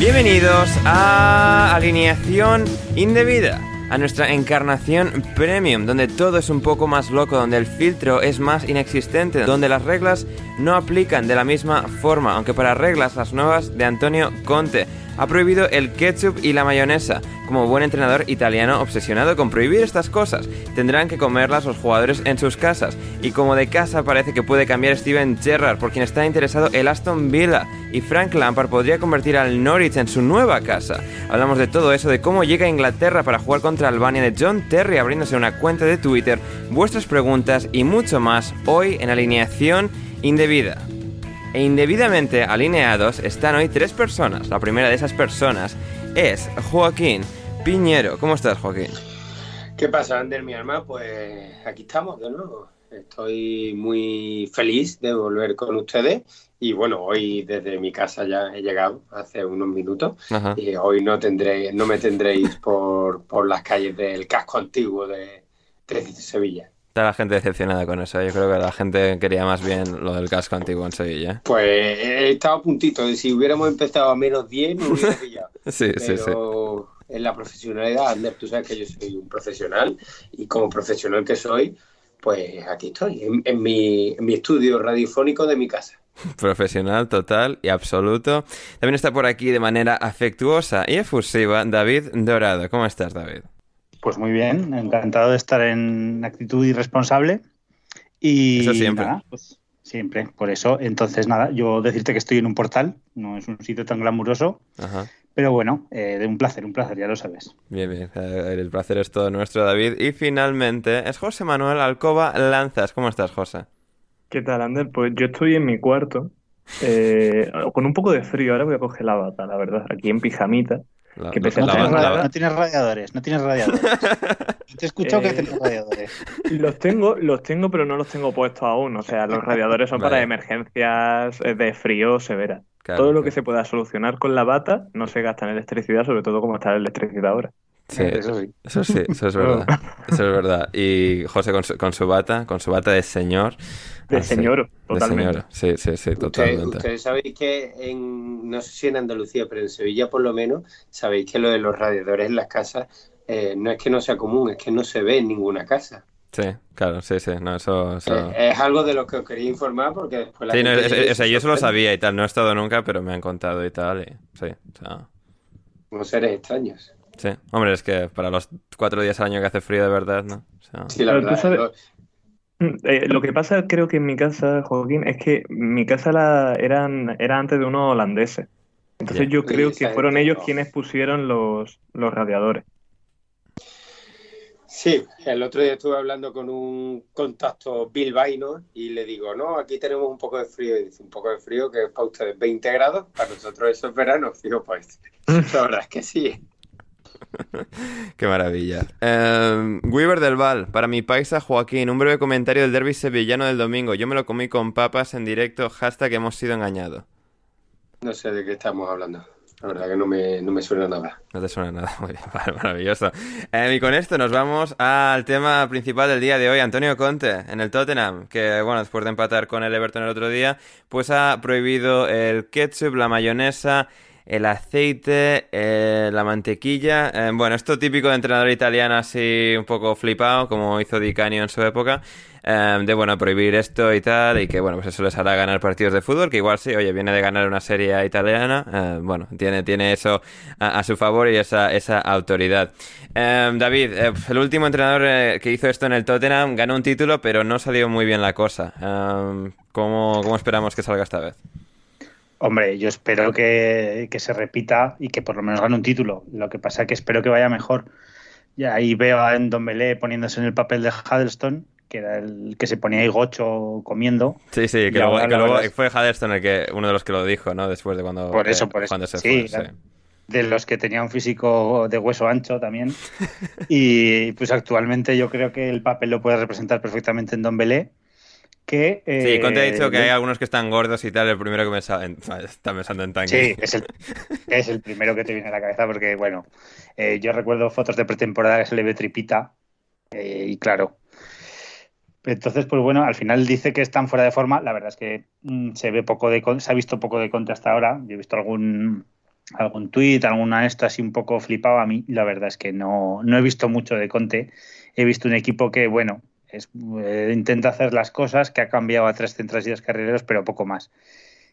Bienvenidos a Alineación Indebida, a nuestra encarnación premium, donde todo es un poco más loco, donde el filtro es más inexistente, donde las reglas no aplican de la misma forma, aunque para reglas las nuevas de Antonio Conte. Ha prohibido el ketchup y la mayonesa. Como buen entrenador italiano obsesionado con prohibir estas cosas, tendrán que comerlas los jugadores en sus casas. Y como de casa parece que puede cambiar Steven Gerrard, por quien está interesado el Aston Villa, y Frank Lampard podría convertir al Norwich en su nueva casa. Hablamos de todo eso, de cómo llega a Inglaterra para jugar contra Albania, de John Terry abriéndose una cuenta de Twitter, vuestras preguntas y mucho más hoy en alineación indebida. E indebidamente alineados están hoy tres personas. La primera de esas personas es Joaquín Piñero. ¿Cómo estás, Joaquín? ¿Qué pasa, Ander, mi alma? Pues aquí estamos de nuevo. Estoy muy feliz de volver con ustedes y bueno, hoy desde mi casa ya he llegado hace unos minutos Ajá. y hoy no tendré, no me tendréis por, por las calles del casco antiguo de, de Sevilla. Está la gente decepcionada con eso. Yo creo que la gente quería más bien lo del casco antiguo en Sevilla. ¿eh? Pues he estado a puntito de si hubiéramos empezado a menos 10 me hubiera pillado. Sí, sí, sí. Pero en la profesionalidad, Ander, tú sabes que yo soy un profesional y como profesional que soy, pues aquí estoy, en, en mi, en mi estudio radiofónico de mi casa. Profesional total y absoluto. También está por aquí de manera afectuosa y efusiva David Dorado. ¿Cómo estás, David? Pues muy bien, encantado de estar en actitud irresponsable. Y Eso siempre. nada, pues siempre, por eso. Entonces, nada, yo decirte que estoy en un portal, no es un sitio tan glamuroso, Ajá. pero bueno, eh, de un placer, un placer, ya lo sabes. Bien, bien. Eh, El placer es todo nuestro, David. Y finalmente es José Manuel Alcoba Lanzas. ¿Cómo estás, José? ¿Qué tal, Ander? Pues yo estoy en mi cuarto, eh, con un poco de frío. Ahora voy a coger la bata, la verdad, aquí en pijamita. La- Que la- pese a No la- tienes, la- ra- la- no tienes radiadores, no tienes radiadores. Te he escuchado que Eh, tienes radiadores. Los tengo, los tengo, pero no los tengo puestos aún. O sea, los radiadores son para emergencias eh, de frío severa. Claro, Todo lo que se pueda solucionar con la bata no se gasta en electricidad, sobre todo como está la electricidad ahora. Sí, Eso sí. eso sí, eso es verdad. Eso es verdad. Y José con su, con su bata, con su bata de señor. De Así, señor, de totalmente. señor. Sí, sí, sí, totalmente. ustedes sabéis que en, no sé si en Andalucía, pero en Sevilla por lo menos, sabéis que lo de los radiadores en las casas eh, no es que no sea común, es que no se ve en ninguna casa. Sí, claro, sí, sí. No, eso, eso... Eh, es algo de lo que os quería informar porque después la Sí, no, es- es- o sea, "Se yo eso lo sorprende". sabía y tal. No he estado nunca, pero me han contado y tal. Y, sí, o sea, Como seres extraños. Sí, hombre, es que para los cuatro días al año que hace frío de verdad, ¿no? O sea, Sí, la Pero tú verdad. sabes- lo- Eh, lo que pasa, creo que en mi casa, Joaquín, es que mi casa la, eran, era antes de unos holandeses. Entonces yo creo que fueron ellos no. quienes pusieron los, los radiadores. Sí, el otro día estuve hablando con un contacto bilbaíno y le digo, no, aquí tenemos un poco de frío. Y dice, un poco de frío que es para ustedes 20 grados, para nosotros eso es verano. Digo, pues, la verdad es que sí. Qué maravilla. Eh, Weaver del Val, para mi paisa Joaquín, un breve comentario del derby sevillano del domingo. Yo me lo comí con papas en directo, hashtag hemos sido engañados. No sé de qué estamos hablando. La verdad que no me, no me suena nada. No te suena nada, muy bien, maravilloso. Eh, y con esto nos vamos al tema principal del día de hoy, Antonio Conte, en el Tottenham, que bueno, después de empatar con el Everton el otro día, pues ha prohibido el ketchup, la mayonesa, el aceite, eh, la mantequilla. Eh, bueno, esto típico de entrenador italiano así un poco flipado, como hizo Di Canio en su época. eh, de bueno, prohibir esto y tal, y que bueno, pues eso les hará ganar partidos de fútbol, que igual sí, oye, viene de ganar una serie italiana, bueno, tiene, tiene eso a, su favor y esa, esa autoridad. David, eh, el último entrenador que hizo esto en el Tottenham ganó un título, pero no salió muy bien la cosa. ¿cómo, ¿Cómo esperamos que salga esta vez? Hombre, yo espero que, que se repita y que por lo menos gane un título. Lo que pasa es que espero que vaya mejor. Y ahí veo a Ndombele poniéndose en el papel de Huddleston, que era el que se ponía ahí gocho comiendo. Sí, sí, que luego, que luego fue Huddleston el que, uno de los que lo dijo, ¿no? Después de cuando, Por eso, por eso. cuando se Sí, fue. sí. de los que tenía un físico de hueso ancho también. Y pues actualmente yo creo que el papel lo puede representar perfectamente en Don Belé. Que, Sí, Conte ha eh, dicho que hay algunos que están gordos y tal. El primero que pensa- en- está pensando en Sí, tanque. es el, es el primero que te viene a la cabeza porque, bueno, eh, yo recuerdo fotos de pretemporada que se le ve tripita eh, y claro. Entonces, pues bueno, al final dice que están fuera de forma. La verdad es que mm, se ve poco de se ha visto poco de Conte hasta ahora. Yo he visto algún algún tuit, alguna esto así un poco flipado a mí. La verdad es que no, no he visto mucho de Conte. He visto un equipo que, bueno, es, eh, intenta hacer las cosas, que ha cambiado a tres centros y dos carrileros, pero poco más.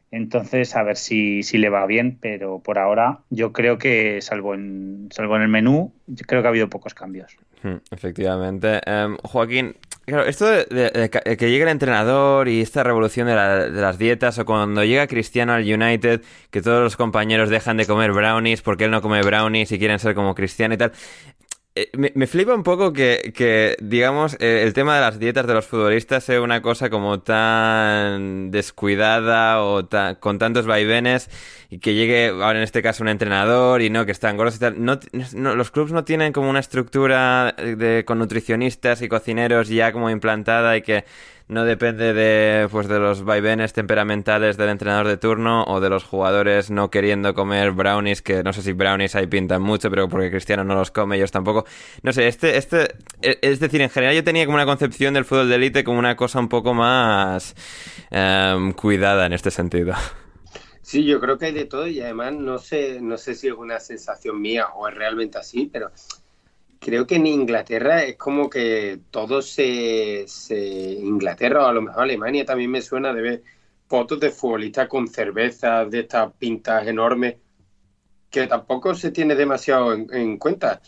Entonces, a ver si, si le va bien, pero por ahora yo creo que, salvo en, salvo en el menú, yo creo que ha habido pocos cambios. Hmm, Efectivamente. Em, Joaquín, claro, esto de, de- de que llegue el entrenador y esta revolución de, la- de las dietas, o cuando llega Cristiano al United, que todos los compañeros dejan de comer brownies porque él no come brownies y quieren ser como Cristiano y tal. Eh, Me, me flipa un poco que, que, digamos, eh, el tema de las dietas de los futbolistas sea una cosa como tan descuidada o con tantos vaivenes y que llegue ahora en este caso un entrenador y no que están gordos y tal. No, los clubes no tienen como una estructura de, con nutricionistas y cocineros ya como implantada y que no depende de pues de los vaivenes temperamentales del entrenador de turno o de los jugadores no queriendo comer brownies que no sé si brownies ahí pintan mucho pero porque Cristiano no los come ellos tampoco. No sé este este e- es decir en general yo tenía como una concepción del fútbol de élite como una cosa un poco más em, cuidada en este sentido. Sí, yo creo que hay de todo y además no sé, no sé si es una sensación mía o es realmente así, pero creo que en Inglaterra es como que todo se, Inglaterra o a lo mejor Alemania también me suena de ver fotos de futbolistas con cervezas de estas pintas enormes que tampoco se tiene demasiado en, en cuenta.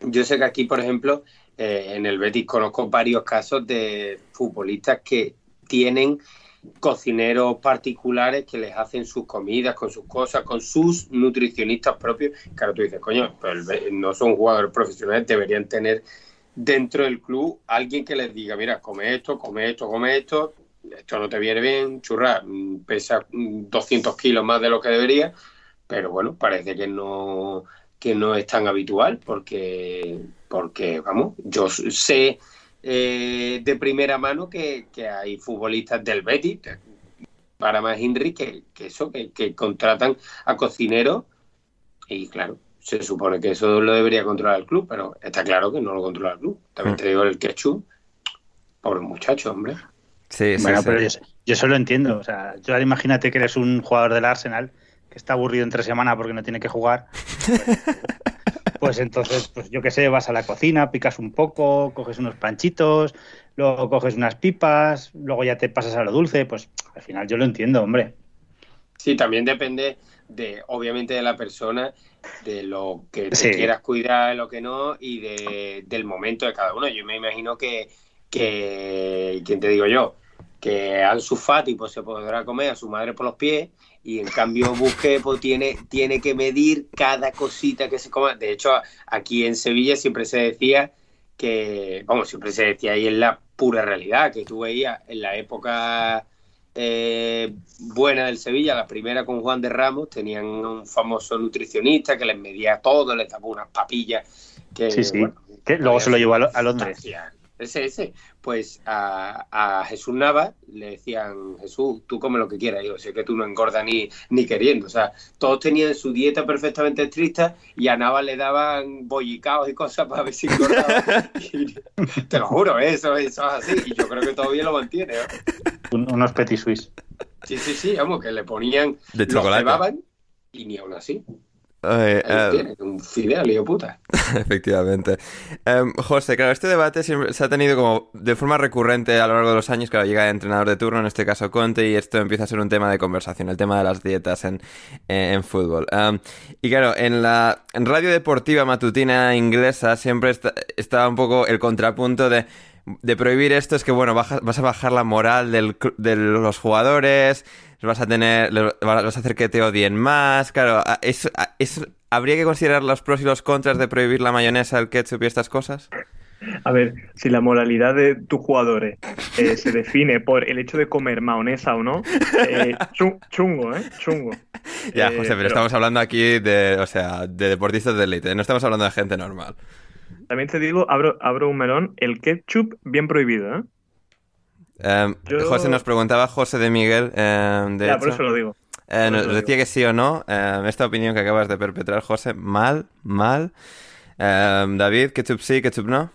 Yo sé que aquí, por ejemplo, eh, en el Betis conozco varios casos de futbolistas que tienen cocineros particulares que les hacen sus comidas, con sus cosas, con sus nutricionistas propios. Claro, tú dices, coño, no son jugadores profesionales, deberían tener dentro del club alguien que les diga, mira, come esto, come esto, come esto, esto no te viene bien, churra, mm, pesa mm, 200 kilos más de lo que debería, pero bueno, parece que no que no es tan habitual porque porque vamos yo sé eh, de primera mano que, que hay futbolistas del Betis para más Henry que, que eso que, que contratan a cocineros y claro se supone que eso lo debería controlar el club pero está claro que no lo controla el club también te digo el ketchup pobre muchacho hombre sí sí, bueno, sí. pero yo, yo eso lo entiendo. O sea, yo ahora imagínate que eres un jugador del Arsenal que está aburrido entre semana porque no tiene que jugar. Pues entonces, pues yo qué sé, vas a la cocina, picas un poco, coges unos panchitos, luego coges unas pipas, luego ya te pasas a lo dulce, pues al final yo lo entiendo, hombre. Sí, también depende, de obviamente de la persona, de lo que te Sí. quieras cuidar, lo que no, y de, del momento de cada uno. Yo me imagino que, que ¿quién te digo yo? Que Ansu Fati pues, se podrá comer a su madre por los pies y en cambio Busquets pues, tiene, tiene que medir cada cosita que se coma. De hecho, aquí en Sevilla siempre se decía que, vamos, siempre se decía y es la pura realidad, que tú veías en la época eh, buena del Sevilla, la primera con Juan de Ramos, tenían un famoso nutricionista que les medía todo, les daba unas papillas. Que, Sí, sí. bueno, Que luego se lo llevó a, Lo- a Londres. Ese, ese. Pues a, a Jesús Nava le decían, Jesús, tú come lo que quieras. Yo sé que tú no engordas ni, ni queriendo. O sea, todos tenían su dieta perfectamente estricta y a Nava le daban bollicaos y cosas para ver si engordaba. Y te lo juro, ¿eh? eso, eso es así. Y yo creo que todavía lo mantiene. Un- unos petit suisse. Sí, sí, sí, vamos, que le ponían, De chocolate. y ni aún así. Eh, Ahí eh, tiene, un fidel, hijo puta. Efectivamente. Em, José, claro, este debate siempre se ha tenido como de forma recurrente a lo largo de los años. Claro, llega el entrenador de turno, en este caso Conte, y esto empieza a ser un tema de conversación, el tema de las dietas en, en, en fútbol. Em, y claro, en la en radio deportiva matutina inglesa siempre está, estaba un poco el contrapunto de, de prohibir esto, es que bueno, baja- vas a bajar la moral del de los jugadores, vas a tener, vas a hacer que te odien más, claro, es, es- ¿habría que considerar los pros y los contras de prohibir la mayonesa, el ketchup y estas cosas? A ver, si la moralidad de tus jugadores eh, se define por el hecho de comer maonesa o no, eh, chu- chungo, ¿eh? Chungo. Ya, Eh, José, pero, estamos hablando aquí de, o sea, de deportistas de élite, no estamos hablando de gente normal. También te digo, abro, abro un melón, el ketchup bien prohibido, ¿eh? Em, Yo- José nos preguntaba, José de Miguel, em, de ya, hecho, por eso lo digo. eh, nos decía digo. que sí o no, em, esta opinión que acabas de perpetrar, José, mal, mal. David, ketchup sí, ketchup no.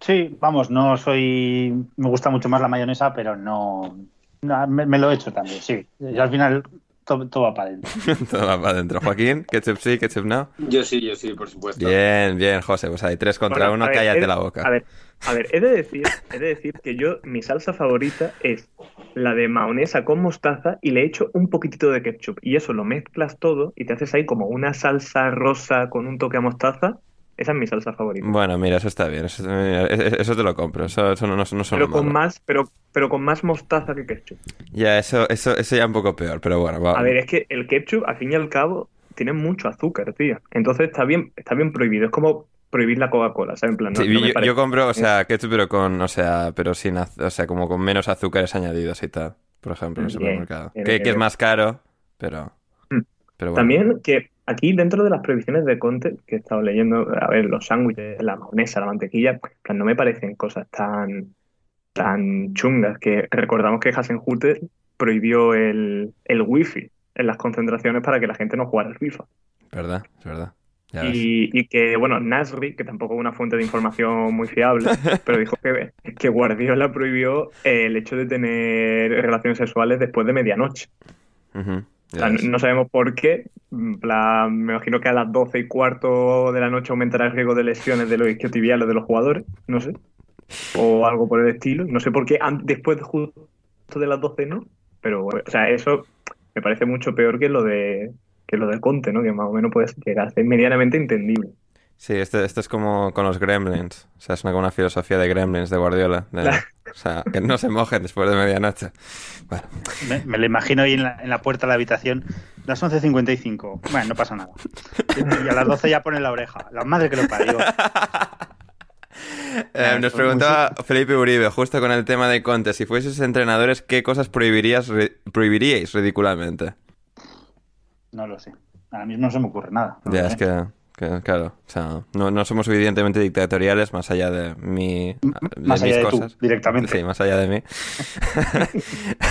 Sí, vamos, no soy. Me gusta mucho más la mayonesa, pero no. no, me, me lo he hecho también, sí. Y al final todo, todo va para adentro. Todo va para adentro. Joaquín, ketchup sí, ketchup no. Yo sí, yo sí, por supuesto. Bien, bien, José, pues hay tres contra Bueno, uno, ver, cállate he- la boca. A ver, a ver, he de decir, he de decir que yo, mi salsa favorita es la de maonesa con mostaza y le echo un poquitito de ketchup. Y eso lo mezclas todo y te haces ahí como una salsa rosa con un toque a mostaza. Esa es mi salsa favorita. Bueno, mira, eso está bien, eso, mira, eso te lo compro, eso, eso no, no, no son Pero con más, pero, pero con más mostaza que ketchup. Ya, eso, eso, eso ya un poco peor, pero bueno, va. A ver, es que el ketchup, al fin y al cabo, tiene mucho azúcar, tío. Entonces está bien, está bien prohibido. Es como prohibir la Coca-Cola, ¿sabes? En plan, no, Sí, no me yo, compro, o sea, ketchup, pero con, o sea, pero sin, o sea, como con menos azúcares añadidos y tal, por ejemplo, en el supermercado. bien, Que, bien, que es más caro, pero, Mm. pero bueno. También que aquí dentro de las prohibiciones de Conte, que he estado leyendo, a ver, los sándwiches, la mayonesa, la mantequilla, no me parecen cosas tan, tan chungas que recordamos que Hasenhutter prohibió el, el wifi en las concentraciones para que la gente no jugara al FIFA. ¿Verdad? Es verdad. Y, y que, bueno, Nasri, que tampoco es una fuente de información muy fiable, pero dijo que, que Guardiola prohibió el hecho de tener relaciones sexuales después de medianoche. O sea, no sabemos por qué. Plan, me imagino que a las 12 y cuarto de la noche aumentará el riesgo de lesiones de los isquiotibiales de los jugadores, no sé. O algo por el estilo. No sé por qué después de justo de las 12 no. Pero, bueno, o sea, eso me parece mucho peor que lo de que lo del Conte, ¿no? Que más o menos puede llegar a ser medianamente entendible. Sí, esto, esto es como con los gremlins. O sea, es una, una filosofía de gremlins de Guardiola. de-. O sea, que no se mojen después de medianoche. Bueno, Me, me lo imagino ahí en la, en la puerta de la habitación, las 11.55. Bueno, no pasa nada. Y a las 12 ya pone la oreja. La madre que lo parió. Eh, nos preguntaba Felipe Uribe, justo con el tema de Conte, si fueses entrenadores, ¿qué cosas prohibirías, prohibiríais ridículamente? No lo sé. Ahora mismo no se me ocurre nada. No Ya, es que, que, claro, o sea, no, no somos suficientemente dictatoriales más allá de mi... de Más allá mis de tú, cosas. directamente. Sí, más allá de mí.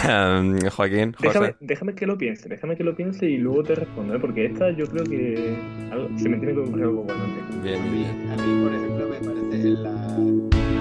Em, Joaquín, Déjame, José. déjame que lo piense, déjame que lo piense y luego te respondo, ¿eh? Porque esta yo creo que algo- se me tiene que ocurrir algo bueno. bien, bien. A mí, por ejemplo, me parece la...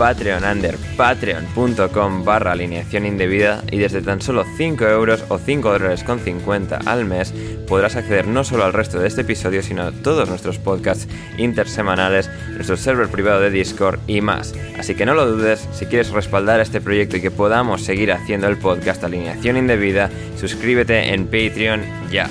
patreon under patreon.com barra alineación indebida y desde tan solo 5 euros o 5 dólares con 50 al mes podrás acceder no solo al resto de este episodio, sino a todos nuestros podcasts intersemanales, nuestro server privado de Discord y más. Así que no lo dudes, si quieres respaldar este proyecto y que podamos seguir haciendo el podcast Alineación Indebida, suscríbete en Patreon ya.